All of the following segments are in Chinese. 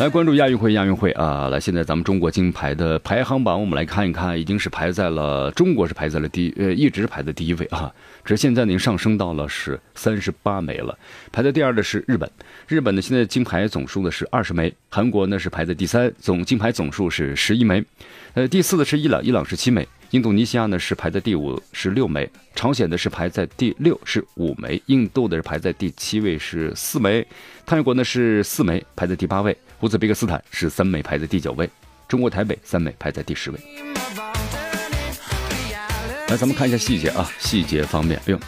来关注亚运会，亚运会啊！来，现在咱们中国金牌的排行榜，我们来看一看，已经是排在了中国是排在了第呃，一直排在第一位啊。只是现在呢，上升到了是三十八枚了。排在第二的是日本，日本呢现在金牌总数呢是二十枚。韩国呢是排在第三，总金牌总数是十一枚。呃，第四的是伊朗，伊朗是七枚。印度尼西亚呢是排在第五，是六枚；朝鲜的是排在第六，是五枚；印度的是排在第七位，是四枚；泰国呢是四枚，排在第八位；乌兹别克斯坦是三枚，排在第九位；中国台北三枚，排在第十位。来，咱们看一下细节啊，细节方面，哎呦，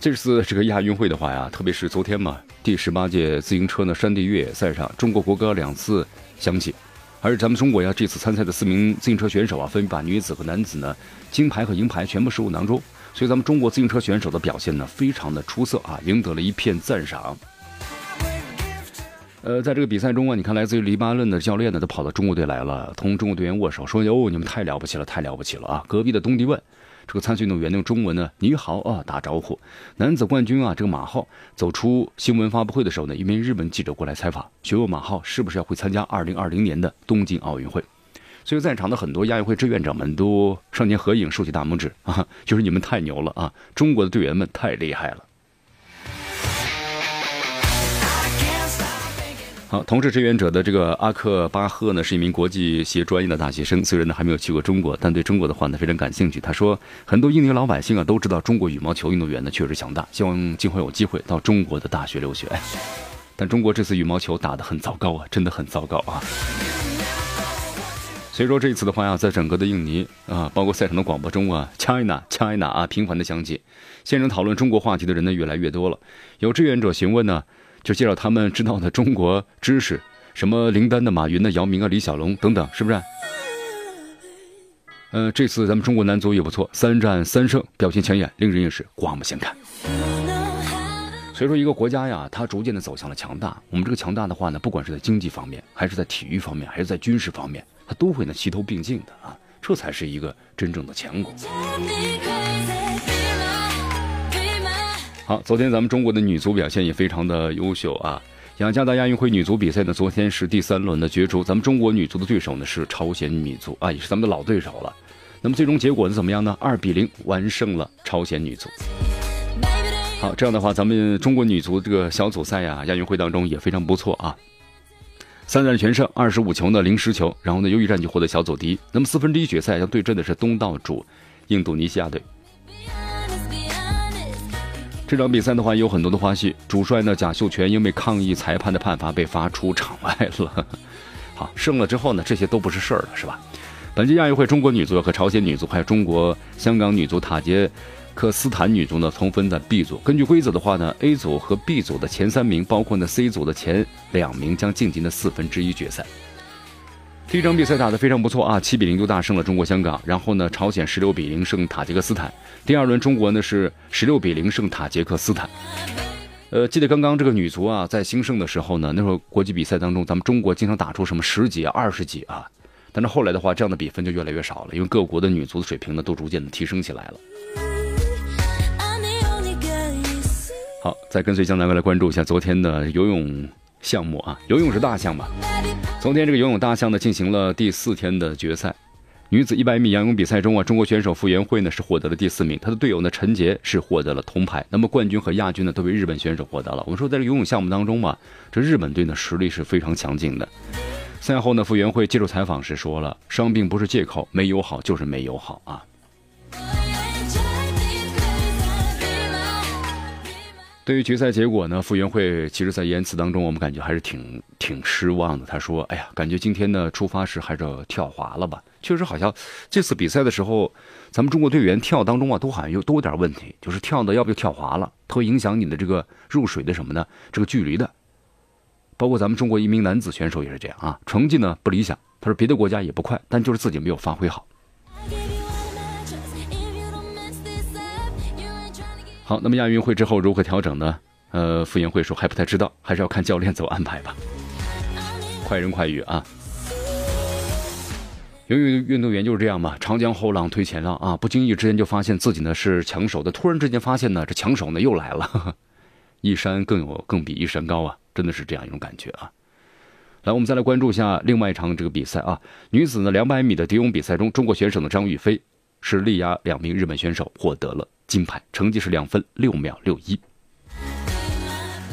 这次这个亚运会的话呀，特别是昨天嘛，第十八届自行车呢山地越野赛上，中国国歌两次响起。而咱们中国呀，这次参赛的四名自行车选手啊，分别把女子和男子呢金牌和银牌全部收入囊中，所以咱们中国自行车选手的表现呢非常的出色啊，赢得了一片赞赏。呃，在这个比赛中啊，你看来自于黎巴嫩的教练呢都跑到中国队来了，同中国队员握手，说哟，你们太了不起了，太了不起了啊！隔壁的东帝汶。这个参赛运动员用中文呢，你好啊，打招呼。男子冠军啊，这个马浩走出新闻发布会的时候呢，一名日本记者过来采访，询问马浩是不是要会参加二零二零年的东京奥运会。所以在场的很多亚运会志愿者们都上前合影，竖起大拇指啊，就是你们太牛了啊，中国的队员们太厉害了。好，同是志愿者的这个阿克巴赫呢，是一名国际学专业的大学生，虽然呢还没有去过中国，但对中国的话呢非常感兴趣。他说，很多印尼老百姓啊都知道中国羽毛球运动员呢确实强大，希望今后有机会到中国的大学留学。但中国这次羽毛球打得很糟糕啊，真的很糟糕啊。所以说这一次的话呀，在整个的印尼啊，包括赛场的广播中啊，China China 啊频繁的响起，现场讨论中国话题的人呢越来越多了。有志愿者询问呢。就介绍他们知道的中国知识，什么林丹的、马云的、姚明啊、李小龙等等，是不是？呃，这次咱们中国男足也不错，三战三胜，表现抢眼，令人也是刮目相看。所以说，一个国家呀，它逐渐的走向了强大。我们这个强大的话呢，不管是在经济方面，还是在体育方面，还是在军事方面，它都会呢齐头并进的啊，这才是一个真正的强国。好，昨天咱们中国的女足表现也非常的优秀啊！雅加达亚运会女足比赛呢，昨天是第三轮的角逐，咱们中国女足的对手呢是朝鲜女足啊，也是咱们的老对手了。那么最终结果呢怎么样呢？二比零完胜了朝鲜女足。好，这样的话，咱们中国女足这个小组赛呀，亚运会当中也非常不错啊，三战全胜，二十五球呢零失球，然后呢优异战绩获得小组第一。那么四分之一决赛要对阵的是东道主印度尼西亚队。这场比赛的话有很多的花絮，主帅呢贾秀全因为抗议裁判的判罚被罚出场外了。好，胜了之后呢，这些都不是事儿了，是吧？本届亚运会，中国女足和朝鲜女足还有中国香港女足、塔吉克斯坦女足呢，同分在 B 组。根据规则的话呢，A 组和 B 组的前三名，包括呢 C 组的前两名，将晋级呢四分之一决赛。第一场比赛打得非常不错啊，七比零就大胜了中国香港。然后呢，朝鲜十六比零胜塔吉克斯坦。第二轮中国呢是十六比零胜塔吉克斯坦。呃，记得刚刚这个女足啊在兴盛的时候呢，那时候国际比赛当中，咱们中国经常打出什么十几、二十几啊。但是后来的话，这样的比分就越来越少了，因为各国的女足的水平呢都逐渐的提升起来了。好，再跟随江南哥来关注一下昨天的游泳项目啊，游泳是大项嘛。昨天这个游泳大项呢进行了第四天的决赛。女子一百米仰泳比赛中啊，中国选手傅园慧呢是获得了第四名，她的队友呢陈杰是获得了铜牌。那么冠军和亚军呢都被日本选手获得了。我们说在这游泳项目当中嘛，这日本队呢实力是非常强劲的。赛后呢，傅园慧接受采访时说了：“伤病不是借口，没游好就是没游好啊。”对于决赛结果呢，傅园慧其实在言辞当中，我们感觉还是挺挺失望的。他说：“哎呀，感觉今天呢出发时还是跳滑了吧。”确实好像这次比赛的时候，咱们中国队员跳当中啊，都好像有都有点问题，就是跳的要不就跳滑了，它会影响你的这个入水的什么呢？这个距离的。包括咱们中国一名男子选手也是这样啊，成绩呢不理想。他说别的国家也不快，但就是自己没有发挥好。好，那么亚运会之后如何调整呢？呃，傅园慧说还不太知道，还是要看教练怎么安排吧。快人快语啊！游泳运动员就是这样嘛，长江后浪推前浪啊，不经意之间就发现自己呢是抢手的，突然之间发现呢这抢手呢又来了，一山更有更比一山高啊，真的是这样一种感觉啊。来，我们再来关注一下另外一场这个比赛啊，女子呢两百米的蝶泳比赛中，中国选手的张雨霏是力压两名日本选手获得了金牌，成绩是两分六秒六一。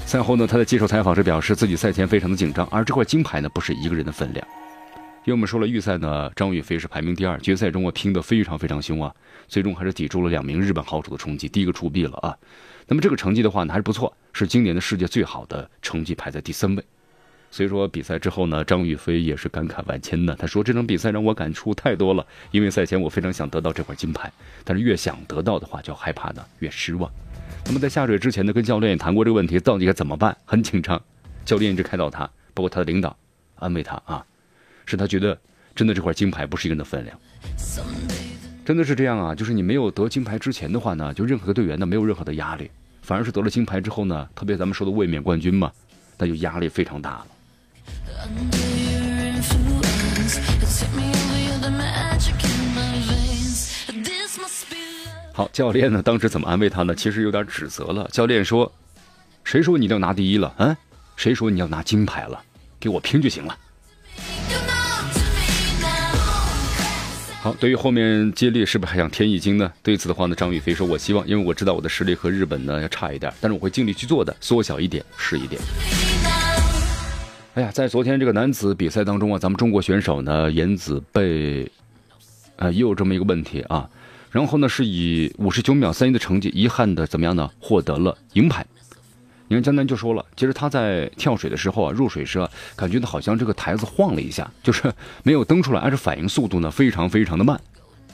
赛后呢，他在接受采访时表示，自己赛前非常的紧张，而这块金牌呢，不是一个人的分量。因为我们说了，预赛呢，张雨霏是排名第二，决赛中啊拼得非常非常凶啊，最终还是抵住了两名日本好手的冲击，第一个出币了啊。那么这个成绩的话呢，还是不错，是今年的世界最好的成绩，排在第三位。所以说比赛之后呢，张雨霏也是感慨万千的。他说：“这场比赛让我感触太多了，因为赛前我非常想得到这块金牌，但是越想得到的话，就害怕呢越失望。”那么在下水之前呢，跟教练也谈过这个问题，到底该怎么办？很紧张，教练一直开导他，包括他的领导安慰他啊，使他觉得真的这块金牌不是一个人的分量，真的是这样啊！就是你没有得金牌之前的话呢，就任何的队员呢没有任何的压力，反而是得了金牌之后呢，特别咱们说的卫冕冠军嘛，那就压力非常大了。好，教练呢？当时怎么安慰他呢？其实有点指责了。教练说：“谁说你要拿第一了？嗯，谁说你要拿金牌了？给我拼就行了。”好，对于后面接力是不是还想添一金呢？对此的话呢，张雨霏说：“我希望，因为我知道我的实力和日本呢要差一点，但是我会尽力去做的，缩小一点是一点。”哎呀，在昨天这个男子比赛当中啊，咱们中国选手呢，颜子贝，啊，也有这么一个问题啊。然后呢，是以五十九秒三一的成绩，遗憾的怎么样呢？获得了银牌。你看江南就说了，其实他在跳水的时候啊，入水时啊，感觉到好像这个台子晃了一下，就是 没有蹬出来，而且反应速度呢非常非常的慢，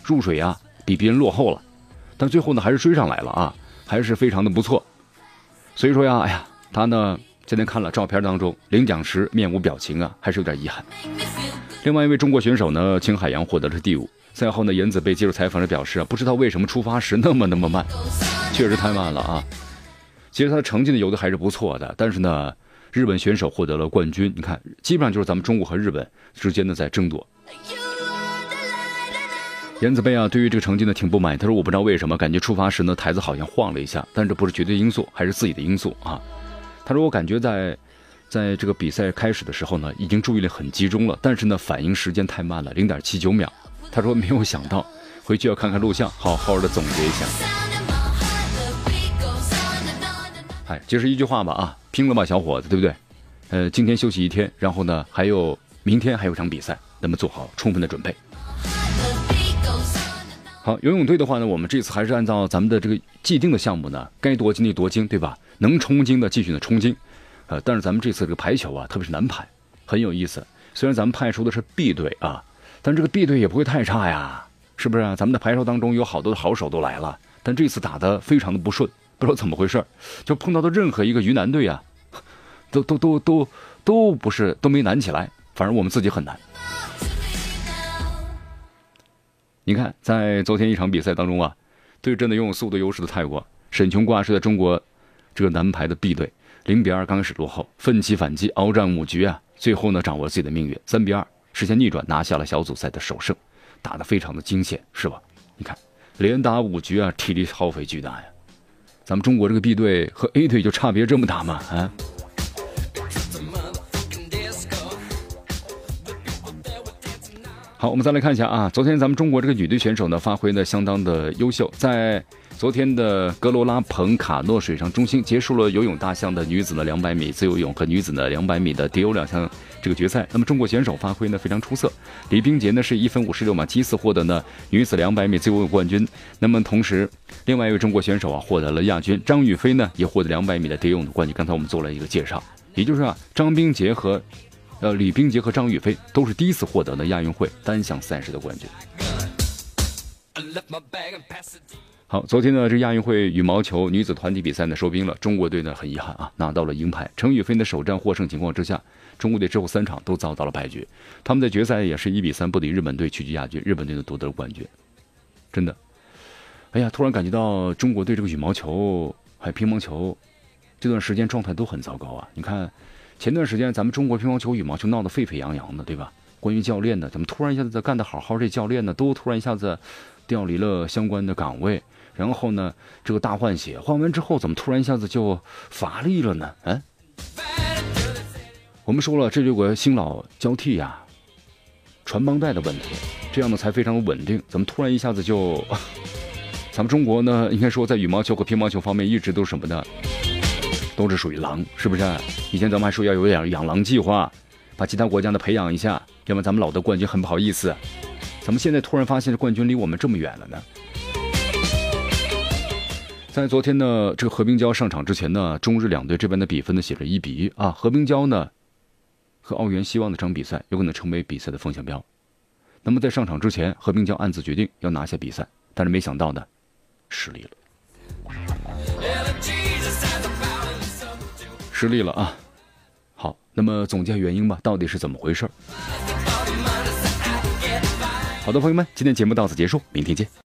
入水啊比别人落后了，但最后呢还是追上来了啊，还是非常的不错。所以说呀，哎呀，他呢今天看了照片当中领奖时面无表情啊，还是有点遗憾。另外一位中国选手呢，秦海洋获得了第五。赛后呢，颜子被接受采访时表示啊，不知道为什么出发时那么那么慢，确实太慢了啊。其实他的成绩呢游的还是不错的，但是呢，日本选手获得了冠军，你看，基本上就是咱们中国和日本之间呢在争夺。颜子贝啊，对于这个成绩呢挺不满，他说我不知道为什么，感觉出发时呢台子好像晃了一下，但这不是绝对因素，还是自己的因素啊。他说我感觉在，在这个比赛开始的时候呢，已经注意力很集中了，但是呢反应时间太慢了，零点七九秒。他说：“没有想到，回去要看看录像，好好的总结一下。”哎，就是一句话吧啊，拼了吧，小伙子，对不对？呃，今天休息一天，然后呢，还有明天还有场比赛，那么做好充分的准备。好，游泳队的话呢，我们这次还是按照咱们的这个既定的项目呢，该夺金的夺金，对吧？能冲金的继续的冲金。呃，但是咱们这次这个排球啊，特别是男排，很有意思。虽然咱们派出的是 B 队啊。但这个 B 队也不会太差呀，是不是？啊咱们的排球当中有好多的好手都来了，但这次打的非常的不顺，不知道怎么回事就碰到的任何一个鱼腩队啊，都都都都都不是都没难起来，反而我们自己很难。你看，在昨天一场比赛当中啊，对阵的拥有速度优势的泰国，沈琼挂是在中国这个男排的 B 队，零比二刚开始落后，奋起反击，鏖战五局啊，最后呢掌握自己的命运，三比二。实现逆转，拿下了小组赛的首胜，打得非常的惊险，是吧？你看，连打五局啊，体力耗费巨大呀。咱们中国这个 B 队和 A 队就差别这么大吗？啊？好，我们再来看一下啊，昨天咱们中国这个女队选手呢，发挥的相当的优秀，在。昨天的格罗拉彭卡诺水上中心结束了游泳大项的女子的两百米自由泳和女子的两百米的蝶泳两项这个决赛。那么中国选手发挥呢非常出色，李冰洁呢是一分五十六秒七四获得呢女子两百米自由泳冠军。那么同时，另外一位中国选手啊获得了亚军，张雨霏呢也获得两百米的蝶泳的冠军。刚才我们做了一个介绍，也就是啊张冰洁和呃李冰洁和张雨霏都是第一次获得呢亚运会单项赛事的冠军。好，昨天呢，这亚运会羽毛球女子团体比赛呢收兵了，中国队呢很遗憾啊，拿到了银牌。程雨菲的首战获胜情况之下，中国队之后三场都遭到了败局，他们在决赛也是一比三不敌日本队，屈居亚军，日本队呢夺得了冠军。真的，哎呀，突然感觉到中国队这个羽毛球还有乒乓球这段时间状态都很糟糕啊！你看，前段时间咱们中国乒乓球、羽毛球闹得沸沸扬扬的，对吧？关于教练呢，怎么突然一下子干得好好，这教练呢都突然一下子调离了相关的岗位，然后呢这个大换血，换完之后怎么突然一下子就乏力了呢？嗯，我们说了，这有个新老交替呀，传帮带的问题，这样呢才非常的稳定。怎么突然一下子就？咱们中国呢，应该说在羽毛球和乒乓球方面一直都什么的，都是属于狼，是不是？以前咱们还说要有点养狼计划，把其他国家呢培养一下，要不然咱们老得冠军很不好意思。怎么现在突然发现这冠军离我们这么远了呢？在昨天呢，这个何冰娇上场之前呢，中日两队这边的比分呢写着一比一啊。何冰娇呢和澳元希望的这场比赛有可能成为比赛的风向标。那么在上场之前，何冰娇暗自决定要拿下比赛，但是没想到呢。失利了，失利了啊！好，那么总结原因吧，到底是怎么回事好的，朋友们，今天节目到此结束，明天见。